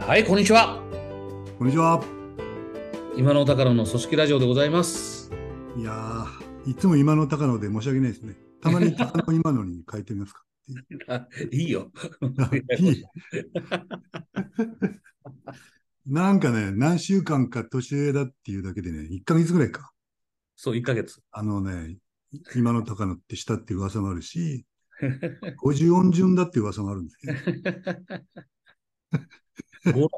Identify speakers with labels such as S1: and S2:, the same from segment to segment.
S1: はい、こんにちは。
S2: こんにちは。
S1: 今の高野の組織ラジオでございます。
S2: いやー、いつも今の高野で申し訳ないですね。たまに高野今のに変えてみますか。
S1: あ いいよ。
S2: あいい なんかね、何週間か年上だっていうだけでね、1ヶ月ぐらいか。
S1: そう、1ヶ月。
S2: あのね、今の高野ってしたっていう噂もあるし、50音順だっていう噂もあるんですけど。
S1: 語呂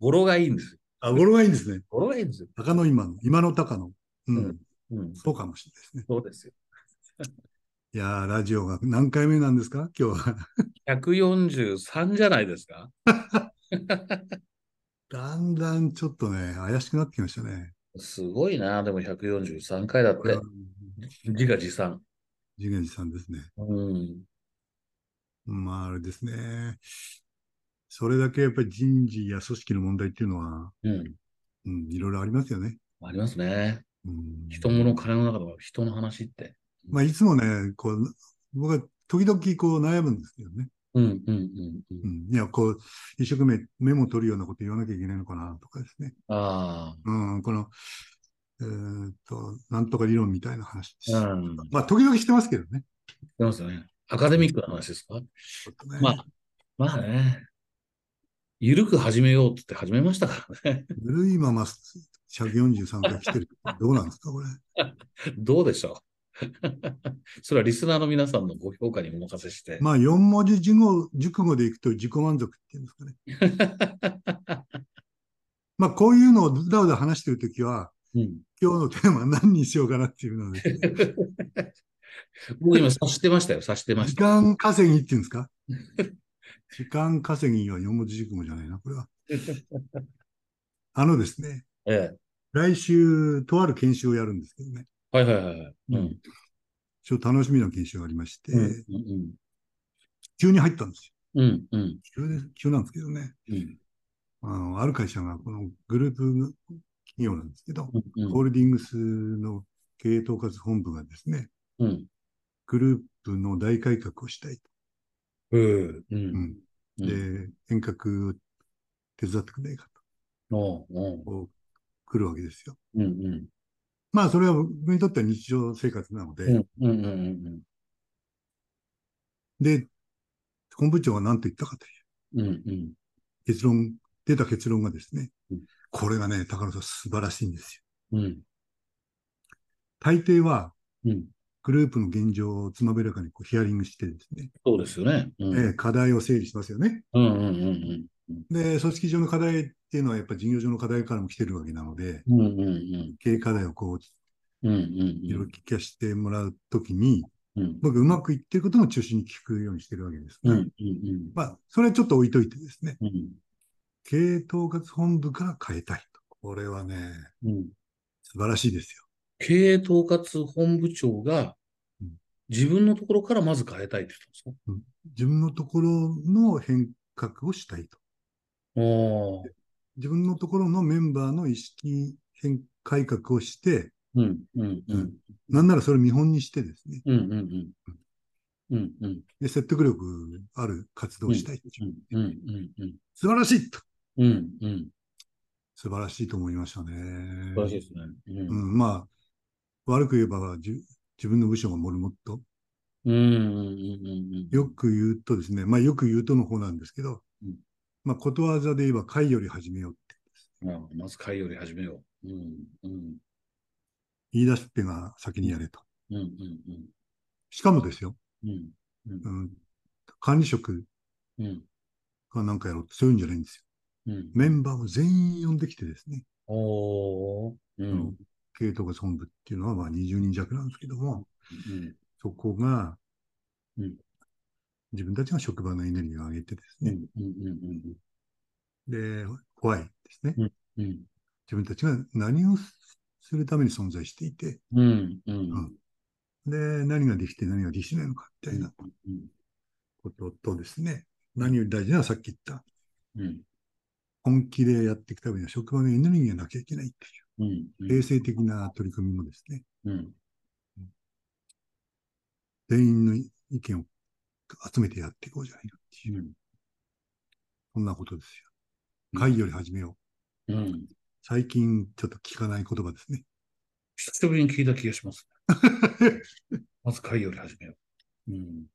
S1: 語呂がいいんですよ。
S2: あ、語呂がいいんですね。
S1: 語呂がいいんですよ。
S2: 高野今の、今の高野。うん、
S1: うんうん、
S2: そうかもしれないですね。
S1: そうですよ。
S2: いやー、ラジオが何回目なんですか？今日は。
S1: 143じゃないですか？
S2: だんだんちょっとね、怪しくなってきましたね。
S1: すごいな、でも143回だって。自画自賛。
S2: 次元さんですね。
S1: うん。
S2: まあ、あれですね。それだけやっぱり人事や組織の問題っていうのは、
S1: うん。
S2: うん、いろいろありますよね。
S1: ありますね。
S2: うん、
S1: 人物金の中でも人の話って。
S2: まあ、いつもね、こう、僕は時々こう悩むんですけどね。
S1: うんうんうんう。
S2: うんん、いや、こう、一生懸命メモ取るようなこと言わなきゃいけないのかなとかですね。
S1: あ
S2: うん、この、えーっと、なんとか理論みたいな話です。
S1: あ。うん。
S2: まあ、時々してますけどね。
S1: 出ますよね。アカデミックな話ですか？
S2: ね
S1: まあ、まあね。ゆるく始めようって言って始めましたからね。
S2: ぬるいまま143回来てる。どうなんですか、これ。
S1: どうでしょう。それはリスナーの皆さんのご評価にお任せして。
S2: まあ、4文字熟語熟語でいくと自己満足っていうんですかね。まあ、こういうのをうだうだ話してるときは、
S1: うん、
S2: 今日のテーマは何にしようかなっていうので、
S1: 僕今察してましたよ、察してま
S2: 時
S1: した。
S2: 間稼ぎっていうんですか時間稼ぎは4文字熟語じゃないな、これは。あのですね、
S1: ええ。
S2: 来週、とある研修をやるんですけどね、
S1: はいはいはいはい。うん。
S2: ちょっと楽しみな研修がありまして、
S1: うんうん
S2: 急に入ったんです
S1: うんうん
S2: よ。急で急なんですけどね。
S1: うん
S2: あの、ある会社がこのグループ企業なんですけど、
S1: うん
S2: ホールディングスの経営統括本部がですね、
S1: うん
S2: グループの大改革をしたいと。
S1: うん。う
S2: うん。
S1: ん。
S2: で、変革を手伝ってくれないか
S1: おうおう。
S2: と、こう来るわけですよ。
S1: うんうん。
S2: まあ、それは僕にとっては日常生活なので、
S1: うんうんうんうん。
S2: で、本部長は何と言ったかという。
S1: うんうん。
S2: 結論、出た結論がですね。
S1: うん、
S2: これがね、高野さん素晴らしいんですよ。
S1: うん。
S2: 大抵は、
S1: うん
S2: グループの現状をつまびらかにこうヒアリングしてですね、
S1: そうですよね。うん。
S2: えー課題を整理しますよね。
S1: うんうんうん
S2: で、組織上の課題っていうのはやっぱ事業上の課題からも来てるわけなので、
S1: うんうんうん。
S2: 経営課題をこう、
S1: うんうん
S2: いろいろ聞かせてもらうときに、
S1: うん。
S2: 僕うまくいってることも中心に聞くようにしてるわけですが、
S1: うんうんうん。
S2: まあ、それはちょっと置いといてですね、
S1: うん。
S2: 経営統括本部から変えたいと。これはね、
S1: うん。
S2: 素晴らしいですよ。
S1: 経営統括本部長が
S2: うん。
S1: 自分のところからまず変えたいって言ったんです
S2: 自分のところの変革をしたいと。自分のところのメンバーの意識変改革をして、
S1: うんうんうん。
S2: なんならそれを見本にしてですね、
S1: うんうんうん。うんうん
S2: で説得力ある活動をしたい。
S1: う。んうんうん
S2: 素晴らしいと。
S1: うんうん。
S2: 素晴らしいと思いましたね。
S1: 素晴らしいですね。う
S2: うんん、まあ、悪く言えば自分の部署がモルモット。
S1: うんうんうん
S2: よく言うとですね、まあよく言うとの方なんですけど、
S1: うん
S2: まあことわざで言えば会より始めようって。
S1: うん。まず会より始めよう。うんうん
S2: 言い出しっぺが先にやれと。
S1: うんうん
S2: しかもですよ、
S1: うんうん
S2: うん、管理職
S1: うん
S2: がなんかやろうってそういうんじゃないんですよ。
S1: うん
S2: メンバーを全員呼んできてですね、
S1: おーうん
S2: 経営統括本部っていうのはまあ20人弱なんですけども、
S1: うん。
S2: そこが
S1: うん。
S2: 自分たちが職場のエネルギーを上げてですね、で、怖いですね。
S1: うんうん。
S2: 自分たちが何をするために存在していて、
S1: うんうん。
S2: で、何ができて何ができてないのかみたいな
S1: うん
S2: こととですね、何より大事なのはさっき言った、
S1: うん。
S2: 本気でやっていくためには職場のエネルギーがなきゃいけないって
S1: うん
S2: いう、衛生的な取り組みもですね、
S1: うん
S2: 全員の意見を集めてやっていこうじゃないかっていう、
S1: うん
S2: そんなことですよ。会より始めよう。
S1: うん。
S2: 最近ちょっと聞かない言葉ですね。
S1: 久しぶりに聞いた気がします。まず会より始めよう。うん。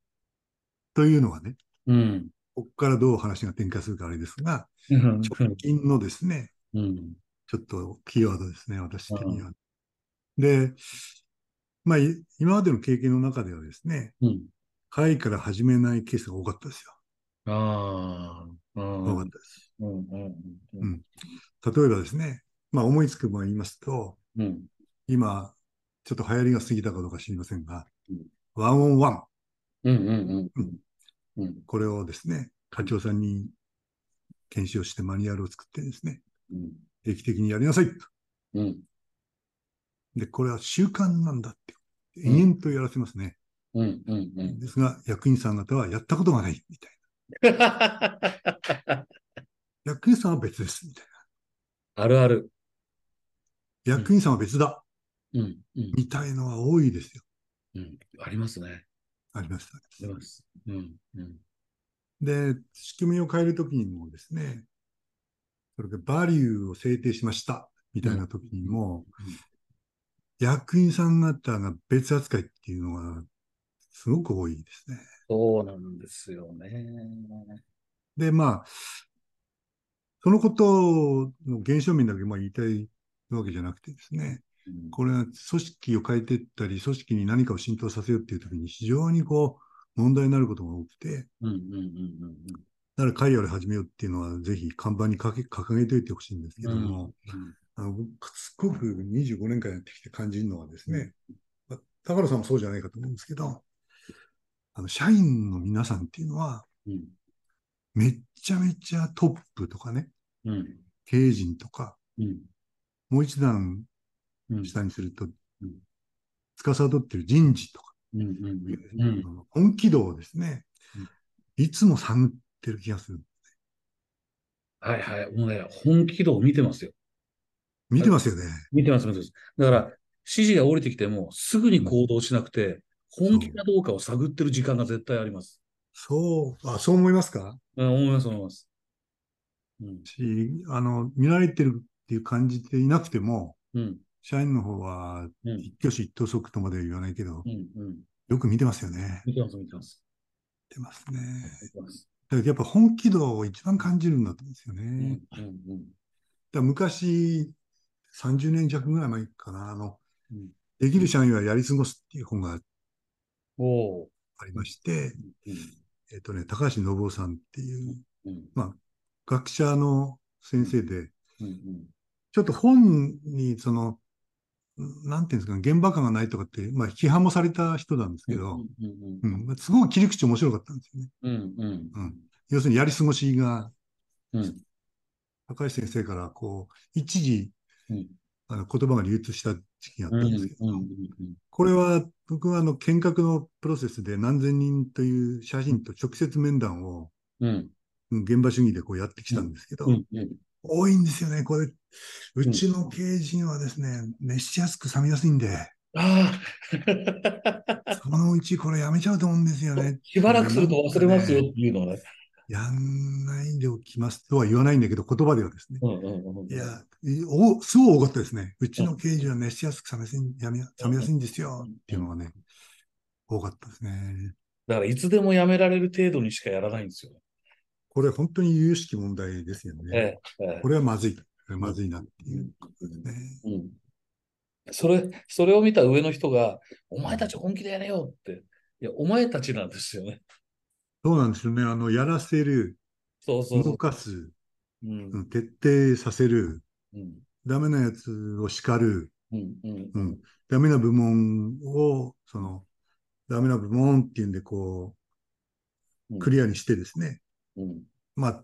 S2: というのはね、
S1: うん。
S2: ここからどう話が展開するかあれですが、
S1: うん。
S2: 直近のですね、
S1: うん。
S2: ちょっとキーワードですね、私的には。で、まあ、い今までの経験の中ではですね、
S1: うん。
S2: 会から始めないケースが多かったですよ。
S1: ああ。うん。
S2: 多かったです。
S1: うん。うん。
S2: うん例えばですね、まあ思いつくものを言いますと、
S1: うん。
S2: 今、ちょっと流行りが過ぎたかどうか知りませんが
S1: うん、
S2: ワンオンワン、
S1: うん。うん。うん。うん。
S2: これをですね、課長さんに検証してマニュアルを作ってですね、
S1: うん。
S2: 定期的にやりなさいと。
S1: うん。
S2: で、これは習慣なんだって、延々とやらせますね。
S1: うん。うん。うん。
S2: ですが、役員さん方はやったことがないみたいな。役員さんは別ですみたい
S1: あるある。
S2: な。役員さんは別だ
S1: うん。うん。
S2: みたいのは多いですよ。
S1: うん。ありますね。
S2: ありました。
S1: あります。うん。うん。
S2: で、仕組みを変えるときにもですね、それからバリューを制定しましたみたいなときにも、役員さん方が別扱いっていうのはすごく多いですね。
S1: そうなんですよね。
S2: で、まあ、そのことの現象面だけまあ言いたいわけじゃなくてですね、
S1: うん
S2: これは組織を変えていったり、組織に何かを浸透させようっていうときに非常にこう問題になることが多くて、
S1: うん。うん。うん。
S2: だから会より始めようっていうのはぜひ看板に掲げておいてほしいんですけども、あの僕すごく25年間やってきて感じるのはですね、まあ高野さんもそうじゃないかと思うんですけど、あの社員の皆さんっていうのは、
S1: うん。
S2: めっちゃめちゃトップとかね、
S1: うん。
S2: 経営陣とか、
S1: うん。
S2: もう一段
S1: うん。
S2: 下にすると
S1: うん、
S2: 司ってる人事とか、
S1: うん。うん。うん。
S2: 本気度をですね、いつも探ってる気がする。
S1: はいはい。もうね、本気度を見てますよ。
S2: 見てますよね。
S1: 見てます、見てます。だから、指示が降りてきても、すぐに行動しなくて、本気かどうかを探ってる時間が絶対あります。
S2: そう、あ、そう思いますか？
S1: うん、思います、思います。うん。
S2: し、あの、見られてるっていう感じていなくても、
S1: うん。
S2: 社員の方は
S1: うん。
S2: 一挙手一投足とまでは言わないけど、
S1: うん。うん。
S2: よく見てますよね。
S1: 見てます、見てます。
S2: 見てますね。
S1: 見てます。
S2: だからやっぱ本気度を一番感じるんだと思うんですよね。
S1: うん。うん。うん。
S2: だ昔、30年弱ぐらい前かな、あの、
S1: うん
S2: できる社員はやり過ごすっていう本が。ありまして、
S1: うん。
S2: えっ、とね、高橋信夫さんっていう、
S1: うん。
S2: まあ、学者の先生で、
S1: うん。うん。
S2: ちょっと本に、その、なんていうんですかね、現場感がないとかって、まあ、批判もされた人なんですけど、
S1: うん。
S2: うんまあすごく切り口面白かったんですよね。
S1: うん。うん。
S2: うん要するにやり過ごしが、
S1: うん。
S2: 高橋先生から、こう、一時、
S1: うん
S2: あの言葉が流通した時期があったんですけど、
S1: うん。
S2: これは、僕はあの、見学のプロセスで何千人という写真と直接面談を、
S1: うん。
S2: うん現場主義でこうやってきたんですけど。多いんですよね。これ、うちの経営陣はですね、熱しやすく冷めやすいんで、
S1: あ
S2: そのうちこれやめちゃうと思うんですよ
S1: あ
S2: ね。
S1: しばらくすると忘れますよっていうのはね。
S2: やんないでおきますとは言わないんだけど、言葉ではですね。
S1: うんうんうん。
S2: いや、いおすごい多かったですね。うちの経営陣は熱しやすく冷めやすいやめ冷めやすいんですよっていうのがね、多かったですね。
S1: だから、いつでもやめられる程度にしかやらないんですよ。
S2: これ本当に有識問題ですよね。
S1: ええ。ええ
S2: これはまずい。まずいなっていうことですね。
S1: うん。それ、それを見た上の人が、お前たち本気でやれよって。いや、お前たちなんですよね。
S2: そうなんですよね。あの、やらせる、動
S1: そうそうそ
S2: かす、
S1: う。うん。
S2: うん徹底させる、
S1: うん。
S2: ダメなやつを叱る、
S1: うん。うん。
S2: うん、ダメな部門を、その、ダメな部門っていうんで、こう、クリアにしてですね、
S1: うん。
S2: まあ、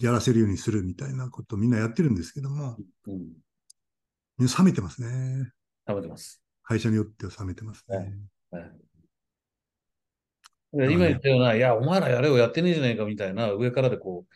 S2: やらせるようにするみたいなことをみんなやってるんですけども、
S1: うん。
S2: 冷めてますね。
S1: 食べてます。
S2: 会社によっては冷めてますね。
S1: はい。で今言ったような、いや、お前らやれよ、やってねえじゃないかみたいな、上からでこ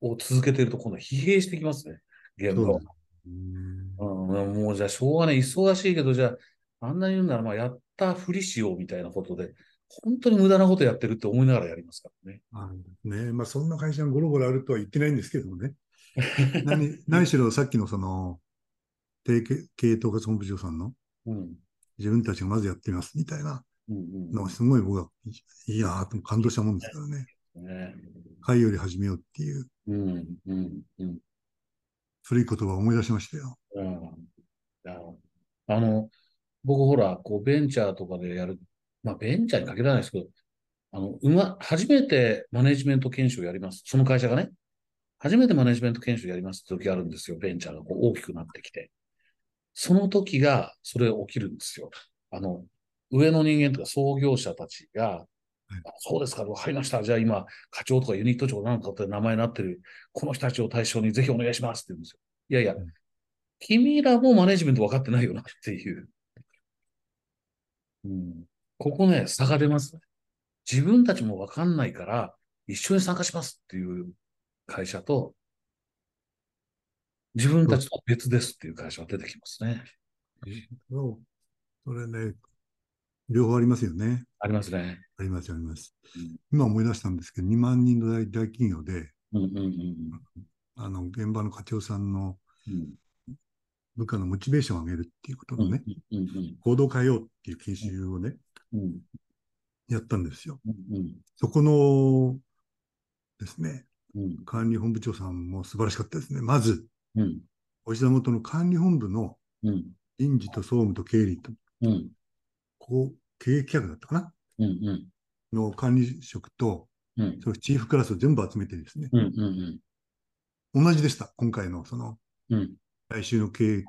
S1: う、を続けてると、今度疲弊してきますね、現場は。
S2: うん
S1: うん、もうじゃあ、しょうがない、忙しいけど、じゃあ、あんなに言うなら、まあ、やったふりしようみたいなことで、本当に無駄なことやってるって思いながらやりますからね。
S2: あねまあ、そんな会社がゴロゴロあるとは言ってないんですけどもね。何何しろさっきのその、定経経営統括本部長さんの
S1: うん。
S2: 自分たちがまずやってみますみたいなのがすごい僕はいいやーと感動したもんですからね。
S1: ね。
S2: 会より始めようっていう
S1: うん。うん。うん。
S2: 古い言葉を思い出しましたよ。
S1: うん。あの、僕ほら、こう、ベンチャーとかでやる、まあ、ベンチャーに限らないですけど、あの、うま、初めてマネジメント研修をやります。その会社がね、初めてマネジメント研修やりますって時あるんですよ。ベンチャーがこう大きくなってきて。その時が、それ起きるんですよ。あの、上の人間とか創業者たちが、あそうですか、わかりました。じゃあ今、課長とかユニット長なんかって名前になってる、この人たちを対象にぜひお願いしますって言うんですよ。いやいや、
S2: うん
S1: 君らもマネジメント分かってないよなっていう。うん、ここね、差が出ますね。自分たちも分かんないから、一緒に参加しますっていう会社と、自分たちとは別ですっていう会社が出てきますね。
S2: そうそれね、両方ありますよね。
S1: ありますね。
S2: あります、あります
S1: うん。
S2: 今思い出したんですけど、2万人の大大企業で、
S1: うんうんうん
S2: あの、現場の課長さんの
S1: うん。
S2: 部下のモチベーションを上げるっていうこと
S1: うん
S2: のね、行動を変えようっていう研修をね、
S1: うん
S2: やったんですよ。
S1: うん
S2: そこのですね、
S1: うん。
S2: 管理本部長さんも素晴らしかったですね。まず、
S1: うん。
S2: お膝元の管理本部の
S1: うん。
S2: 人事と総務と経理と、
S1: うん。
S2: こう、経営企画だったかな？
S1: うんうん。
S2: の管理職と、
S1: うん。
S2: そのチーフクラスを全部集めてですね、
S1: うんうん
S2: 同じでした。今回のその、
S1: うん。
S2: 来週の経営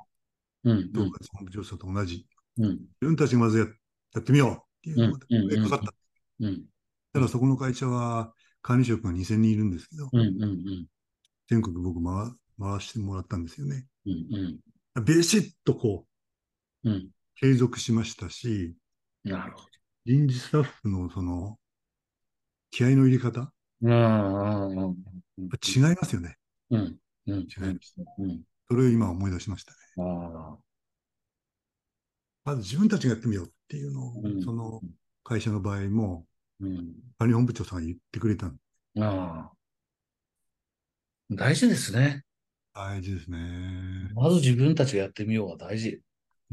S1: うん
S2: 統括本部長さんと同じ、
S1: うん。
S2: 自分たちがまずややってみようっていうのでかかった。
S1: うん
S2: ただそこの会社は管理職が2000人いるんですけど、
S1: うんうん
S2: 全国僕回回してもらったんですよね。
S1: うんうん
S2: ベシッとこう、
S1: うん
S2: 継続しましたし、
S1: なるほ
S2: 人事スタッフのその、気合の入れ方、
S1: ど。うんうんうん
S2: 違いますよね。
S1: うんうん
S2: 違います。
S1: うん
S2: それを今思い出しましたね。
S1: ああ
S2: まず自分たちがやってみようっていうのを、
S1: うん
S2: その会社の場合も、
S1: うん
S2: 管理本部長さんが言ってくれたの
S1: ああ大事ですね。
S2: 大事ですね。
S1: まず自分たちがやってみようが大事。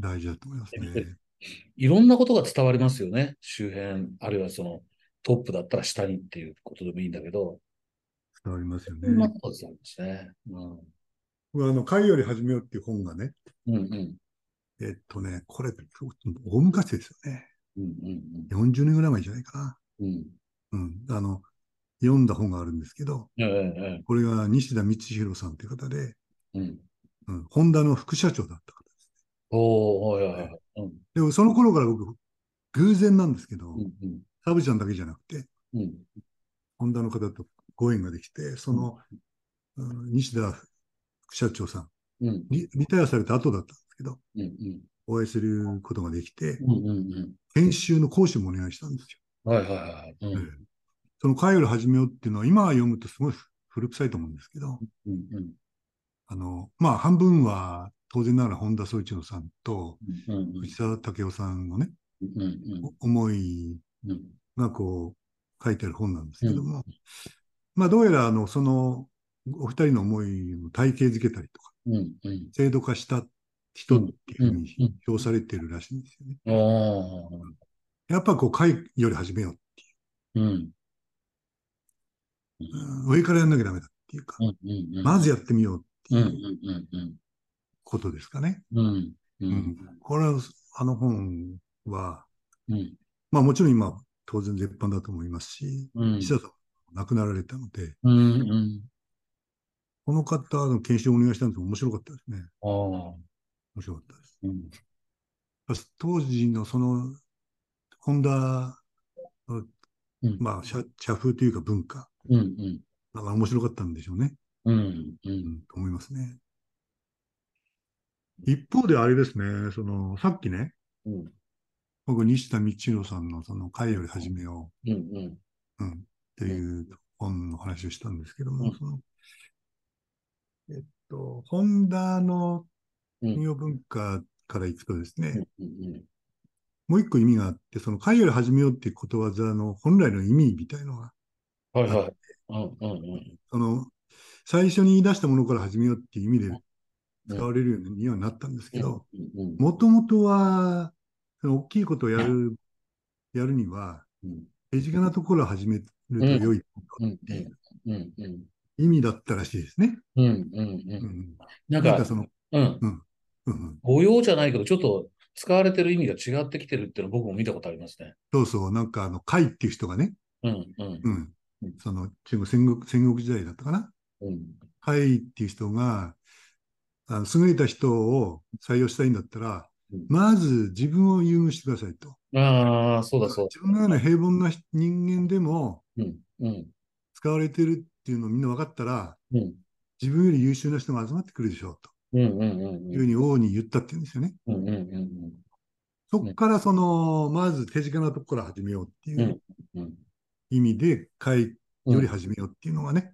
S2: 大事だと思いますね。
S1: いろんなことが伝わりますよね。周辺、あるいはそのトップだったら下にっていうことでもいいんだけど、
S2: 伝わりますよ
S1: いろんな
S2: ね。
S1: ことが伝わりますね。うん
S2: 僕はあの、会より始めようっていう本がね、
S1: うんうん
S2: えっとね、これ、大昔ですよね。
S1: うんうん
S2: 40年ぐらい前じゃないかな。
S1: うん。うん。
S2: うん。あの、読んだ本があるんですけど、
S1: ええええ。
S2: これが西田光弘さんという方で、
S1: うん。
S2: うん、ホンダの副社長だった方です。
S1: おおはいはいはい。うん。
S2: でもその頃から僕、偶然なんですけど、
S1: うんうん。
S2: サブちゃんだけじゃなくて、
S1: うん。
S2: ホンダの方とご縁ができて、その、うん。西田副社長さん
S1: うん。
S2: リ、リタイアされた後だったんですけど、
S1: うんうん。
S2: お会いすることができて、
S1: うんうんうん。
S2: 研修の講師もお願いしたんです
S1: はいはいはい。うん。
S2: よ。その会より始めようっていうのは、今読むとすごい古臭いと思うんですけど、
S1: うんうん
S2: あの、まあ、半分は当然ながら本田宗一郎さんと
S1: うんうん
S2: 藤沢武雄さんのね、
S1: うんうん
S2: お思い
S1: うん
S2: がこう書いてある本なんですけども、まあどうやらあのそのお二人の思いを体系づけたりとか
S1: うんうん。
S2: 制度化した人っていうふう
S1: うん
S2: に
S1: うん。
S2: 評されているらしいんですよね。
S1: ああ
S2: やっぱこう会より始めようって
S1: うん
S2: いう、うん。上からやんなきゃダメだっていうか、
S1: うんうんうん。
S2: まずやってみようって
S1: うんう
S2: いうん
S1: うん。
S2: ことですかね。
S1: うんうん。う
S2: うん。んこれはあの本は、
S1: うん。
S2: まあもちろん今当然絶版だと思いますし、
S1: うん。
S2: 石田さんも亡くなられたので、
S1: うんうん。
S2: この方の研修をお願いしたんですけど面白かったですね。面白かったです。
S1: うん。
S2: 当時のその、ホンダの、
S1: うん。
S2: まあ、社社風というか文化、
S1: うんうん。
S2: なんか面白かったんでしょうね。
S1: うんう
S2: うんん、と思いますね。一方であれですね、その、さっきね、
S1: うん。
S2: 僕、西田道弘さんの、その、会より始めよ
S1: うんうん。
S2: う、うん、っていう本の話をしたんですけども、
S1: うん。
S2: その、えっと、ホンダの
S1: うん。
S2: 企業文化からいくとですね、もう一個意味があって、その会より始めようっていうことわざの本来の意味みたいのが、
S1: はいはい。うんうんうん。
S2: その、最初に言い出したものから始めようっていう意味で使われるようにはなったんですけど、もともとは、その大きいことをやる、やるには、手近なところを始めると良いっていう意味だったらしいですね。
S1: うんうんうん。なんか、その、うん。うん。誤用じゃないけど、ちょっと使われてる意味が違ってきてるっていうの僕も見たことありますね。
S2: そうそう、なんかあの、海っていう人がね、うんうん。うん。その、中国戦国、戦国時代だったかな。うん。海っていう人が、あの優れた人を採用したいんだったら、うん、まず自分を優遇してくださいと。
S1: ああ、そうだそう
S2: 自分のような平凡な人間でも、うんうん、使われてるっていうのをみんな分かったら、うん、自分より優秀な人が集まってくるでしょうと。うんうんうんうん、いうふうに王に言ったっていうんですよね。そこからその、まず手近なところから始めようっていう意味で、会より始めようっていうのがね、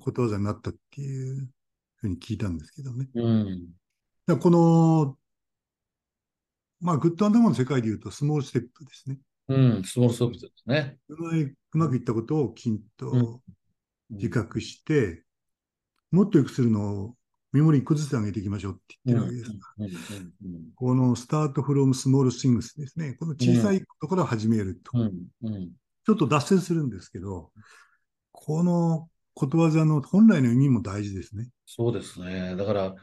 S2: ことわざになったっていうふうに聞いたんですけどね。うん、だこの、まあ、グッドアンドモの世界でいうと、スモールステップですね。
S1: うん、スモールステップですね。
S2: うまいうまくいったことをきちんと自覚して、もっと良くするのをメモリー1個ずつ上げていきましょうって言ってるわけですが、このスタートフロームスモールシングスですね、この小さいところを始めると。ちょっと脱線するんですけど、このことわざの本来の意味も大事ですね。
S1: そうですね。だから、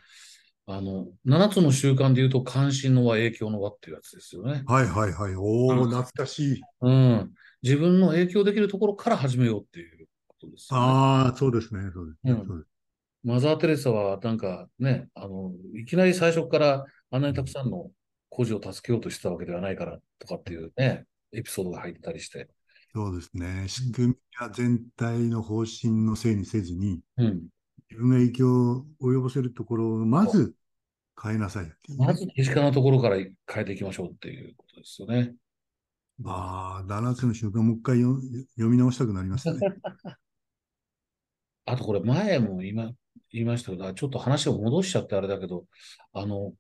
S1: あの、7つの習慣で言うと、関心の輪、影響の輪っていうやつですよね。
S2: はいはいはい。おお、懐かしい。
S1: うん。自分の影響できるところから始めようっていうことです
S2: よね。ああ、そうですね。そうですね。うん、
S1: マザー・テレサは、なんかね、あの、いきなり最初からあんなにたくさんの孤児を助けようとしてたわけではないからとかっていうね、エピソードが入ったりして。
S2: そうですね。仕組みや全体の方針のせいにせずに、うん、自分が影響を及ぼせるところをまず変えなさいい
S1: まず身近なところから変えていきましょうっていうことですよね。
S2: ああ、7つの習慣、もう一回読み直したくなりましたね。
S1: あとこれ前も言いま言いましたけど、ちょっと話を戻しちゃってあれだけど、あの、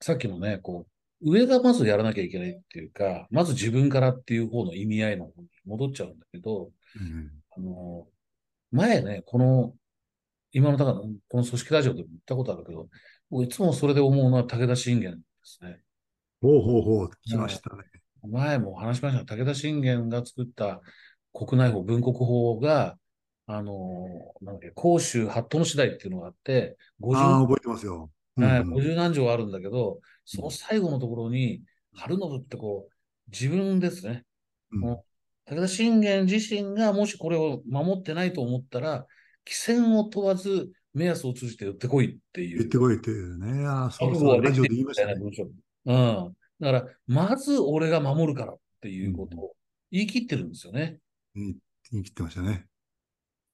S1: さっきのね、こう、上がまずやらなきゃいけないっていうか、まず自分からっていう方の意味合いの方に戻っちゃうんだけど、うん、あの、前ね、この、今のだから、この組織ラジオでも言ったことあるけど、僕いつもそれで思うのは武田信玄ですね。
S2: ほうほうほう、来ましたね。
S1: 前も話しました武田信玄が作った国内法、文国法が、あの、なんだっけ、甲州八斗の次第っていうのがあって、
S2: 50あ覚えてますよ。
S1: うんうん、50何条あるんだけど、その最後のところに、春信ってこう、自分ですね。うん、武田信玄自身がもしこれを守ってないと思ったら、規線を問わず目安を通じて言ってこいっていう。
S2: 言ってこいっていうね。ああ、そうそう、ラジオで言いましたね。うん。
S1: だから、まず俺が守るからっていうことを言い切ってるんですよね。
S2: うん、言い切ってましたね。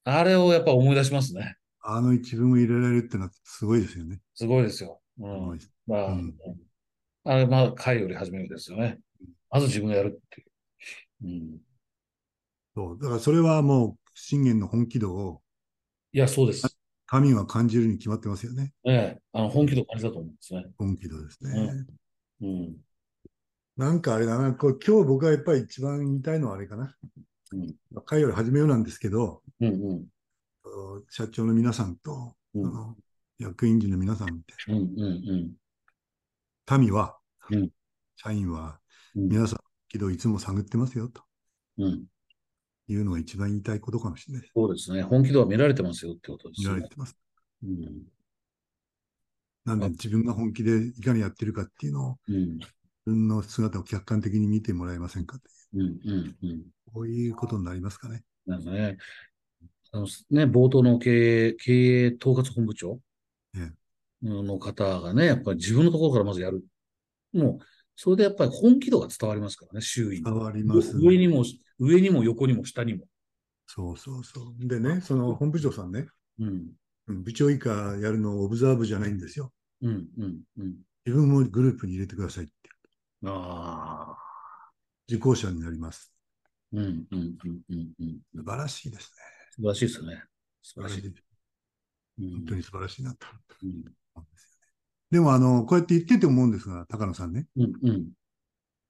S1: あれをやっぱ思い出しますね。
S2: あの一文を入れられるってのはすごいですよね。
S1: すごいですよ。うん。まあ、うん、あれ、まあ、会より始めるですよね。まず自分がやるっていう。うん。
S2: そう。だからそれはもう、信玄の本気度を。
S1: いや、そうです。
S2: 神は感じるに決まってますよね。
S1: ええ。あの、本気度感じたと思うんですね。
S2: 本気度ですね。うん。うん、なんかあれだな、こう今日僕がやっぱり一番言いたいのはあれかな。うん、会より始めようなんですけど、うんうん、社長の皆さんと、うん、あの役員陣の皆さんって、うんうんうん、民は、うん、社員は、皆さん、けどいつも探ってますよと。うん。いうのが一番言いたいことかもしれない。
S1: そうですね。本気度は見られてますよってことです
S2: ね。見られてます。うん、なんで自分が本気でいかにやってるかっていうのを、うん、自分の姿を客観的に見てもらえませんかという、うんうんうん、こういうことになりますかね。
S1: なんかね。あのね、冒頭の経営、経営統括本部長の方がね、やっぱり自分のところからまずやる。もう、それでやっぱり本気度が伝わりますからね、周囲に。
S2: 伝わります、
S1: ね、上にも、上にも横にも下にも。
S2: そうそうそう。でね、その本部長さんね、うん、部長以下やるのオブザーブじゃないんですよ。うんうんうん、自分もグループに入れてくださいって。ああ。受講者になります。うんうんうんうんうん。素晴らしいですね。
S1: 素晴らしいですね。
S2: 素晴らしい。本当に素晴らしいなと。うんでも、あの、こうやって言ってて思うんですが、高野さんね。うんうん。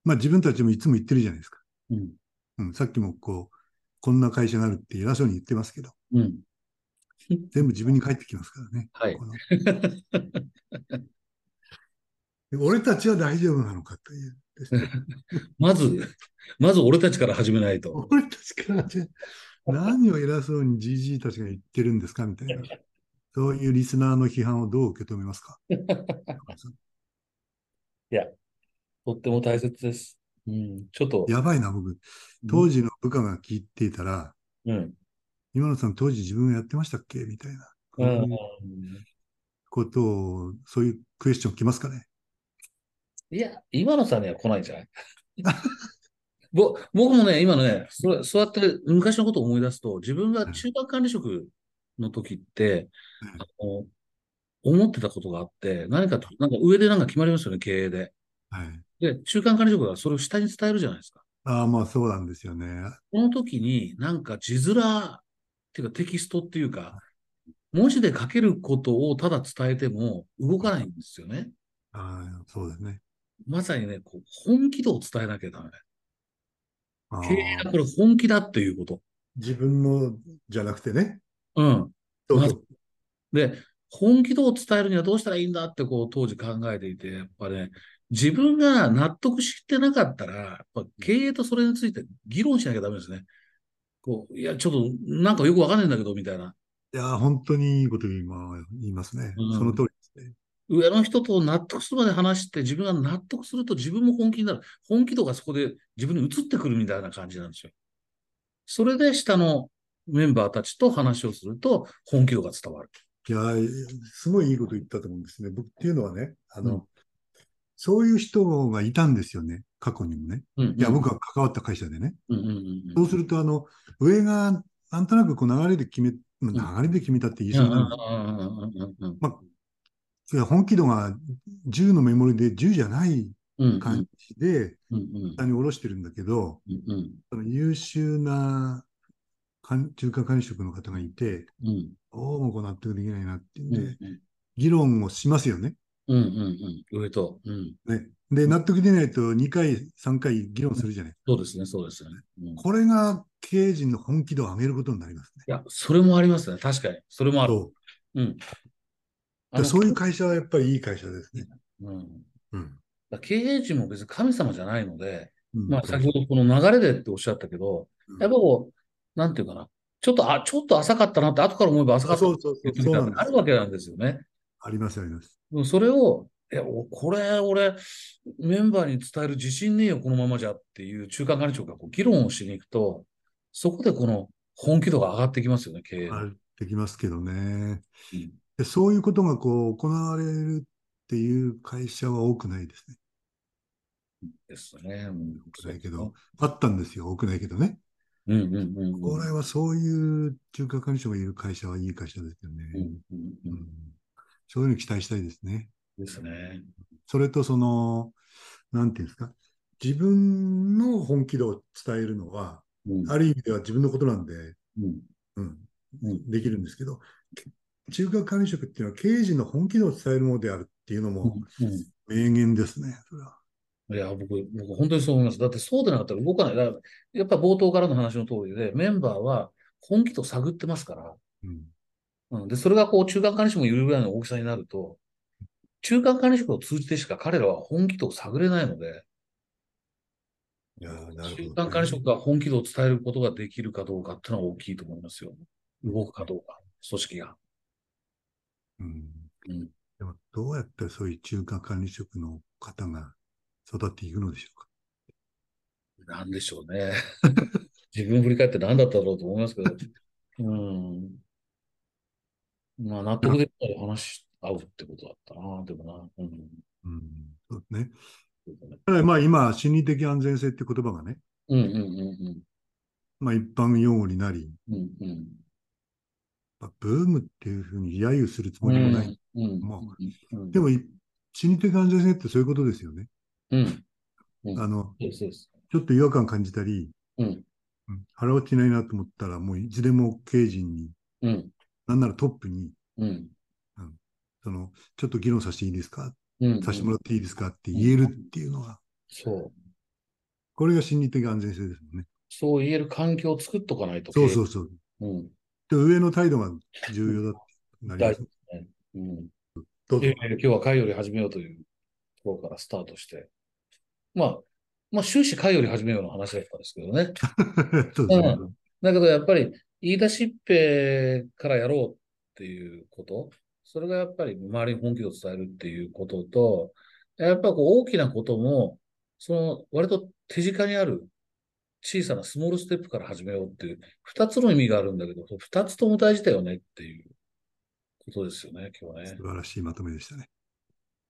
S2: まあ自分たちもいつも言ってるじゃないですか。うん。うん、さっきもこう、こんな会社になるって偉そうに言ってますけど。うん。全部自分に返ってきますからね。
S1: はい
S2: 俺たちは大丈夫なのかという。
S1: まず、まず俺たちから始めないと。
S2: 俺たちからじゃ何を偉そうに GG たちが言ってるんですかみたいな。そういうリスナーの批判をどう受け止めますか？
S1: とっても大切です。うん、ちょっと、
S2: やばいな、僕。当時の部下が聞いていたら、
S1: うん。
S2: 今野さん当時自分がやってましたっけ？みたいな。
S1: うん
S2: ことを、そういうクエスチョン来ますかね？
S1: いや、今のさんには来ないんじゃない？ぼ僕もね、今のねそ、そうやって昔のことを思い出すと、自分が中間管理職の時って、
S2: うん
S1: あの思ってたことがあって、何かと、なんか上でなんか決まりますよね、経営で。
S2: はい。
S1: で、中間管理職がそれを下に伝えるじゃないですか。
S2: ああ、まあそうなんですよね。
S1: この時になんか字面っていうかテキストっていうか、文字で書けることをただ伝えても動かないんですよね。
S2: ああ、そうですね。
S1: まさにね、こう本気度を伝えなきゃダメ。経営がこれ本気だっていうこと。
S2: 自分のじゃなくてね。
S1: うん。
S2: そうそう。
S1: で、本気度を伝えるにはどうしたらいいんだってこう当時考えていて、やっぱね、自分が納得してなかったら、やっぱ経営とそれについて議論しなきゃダメですね。こう、いや、ちょっとなんかよくわかんないんだけど、みたいな。
S2: いや、本当にいいこと言いますね。
S1: うん
S2: その通り。
S1: 上の人と納得するまで話して、自分が納得すると自分も本気になる。本気度がそこで自分に移ってくるみたいな感じなんですよ。それで下のメンバーたちと話をすると、本気度が伝わる。
S2: いや、すごいいいこと言ったと思うんですね。僕っていうのはね、あの、
S1: うん
S2: そういう人がいたんですよね。過去にもね。
S1: うん、
S2: いや、僕が関わった会社でね。
S1: うんうんうん
S2: そうすると、あの、上がなんとなくこう流れで決め、まあ流れで決めたって言いそうなんですまあ、いや本気度が10のメモリで10じゃない
S1: うん
S2: 感じで
S1: うんうん
S2: 下に下ろしてるんだけど、の優秀な管中間管理職の方がいて、
S1: うん
S2: どうもこう納得できないなっていうん
S1: うん
S2: で、議論をしますよね。
S1: うんうんうん上と、うん。
S2: ねで、納得できないと2回、3回議論するじゃない。
S1: そうですね、そうですよね。うんい
S2: これが経営陣の本気度を上げることになりますね。
S1: や、それもありますね。確かに。それもある。
S2: そう
S1: うん。
S2: そういう会社はやっぱりいい会社ですね。
S1: うん。
S2: うん。
S1: ら経営陣も別に神様じゃないので、
S2: うん
S1: まあ先ほどこの流れでっておっしゃったけど、
S2: うん
S1: やっぱこう、なんていうかな。ちょっと、あ、ちょっと浅かったなって、後から思えば浅かったなってある。わけなんですよね。
S2: ありますあります。
S1: でもそれを、いや、おこれ、俺、メンバーに伝える自信ねえよ、このままじゃっていう中間管理職がこう議論をしに行くと、そこでこの本気度が上がってきますよね、経営の。
S2: あできますけどね。
S1: うん
S2: でそういうことがこう行われるっていう会社は多くないですね。
S1: ですね。うん
S2: 多くないけど、あったんですよ。多くないけどね。
S1: うんうんうんうん。
S2: これはそういう中間管理職がいる会社はいい会社ですよね。
S1: うんうんう
S2: うんんそういうの期待したいですね。
S1: ですね。
S2: それとその、なんていうんですか。自分の本気度を伝えるのは、
S1: うん
S2: ある意味では自分のことなんで、
S1: うん
S2: うん、
S1: うん
S2: できるんですけど、中間管理職っていうのは経営陣の本気度を伝えるものであるっていうのも
S1: うん
S2: 名言ですね。それは。
S1: いや、僕、僕、本当にそう思います。だってそうでなかったら動かない。だからやっぱ冒頭からの話の通りで、メンバーは本気度を探ってますから、
S2: うん
S1: うん、で、それがこう中間管理職もいるぐらいの大きさになると、中間管理職を通じてしか彼らは本気度を探れないので、
S2: いやーなる
S1: 中
S2: ほど、
S1: 間管理職が本気度を伝えることができるかどうかっていうのは大きいと思いますよ。動くかどうか、組織が。
S2: うん
S1: うん、
S2: でもどうやってそういう中間管理職の方が育っていくのでしょうか？
S1: なんでしょうね。自分振り返って何だったろうと思いますけど、うん。まあ、納得できない話し合うってことだったな、でもな。うん。
S2: うん、そうですね。ただまあ今、心理的安全性って言葉がね、
S1: うんうんうん
S2: まあ一般用語になり、
S1: うん。うん
S2: あブームっていうふうに揶揄するつもりもない。
S1: うんうん
S2: まあ
S1: うん
S2: でも、い心理的安全性ってそういうことですよね。
S1: うん。う。
S2: ちょっと違和感感じたり、
S1: うん。
S2: うん腹落ちないなと思ったら、もういつでも経営陣に、
S1: うん。
S2: なんならトップに、
S1: うん。
S2: その、ちょっと議論させていいですか？
S1: うん。
S2: させてもらっていいですかって言えるっていうのは、
S1: そう。
S2: これが心理的安全性ですもんね。
S1: そう言える環境を作っとかないと。
S2: そうそうそう。
S1: う。うん。
S2: 上の態度が重要だなります。
S1: ね。うん。
S2: どう
S1: 今日は会より始めようというところからスタートして。まあ、まあ終始会より始めようの話だったんですけどね。
S2: そうですね。
S1: だけどやっぱり言い出しっぺからやろうっていうこと、それがやっぱり周りに本気を伝えるっていうことと、やっぱこう大きなことも、その割と手近にある小さなスモールステップから始めようっていう、二つの意味があるんだけど、二つとも大事だよねっていうことですよね、今日ね
S2: 素。晴らしいまとめでしたね。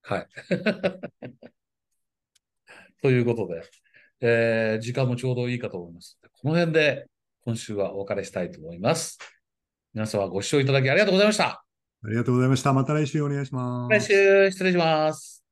S1: はい。ということで、えー時間もちょうどいいかと思います。この辺で今週はお別れしたいと思います。皆様ご視聴いただきありがとうございました。
S2: ありがとうございました。また来週お願いします。
S1: 来週失礼します。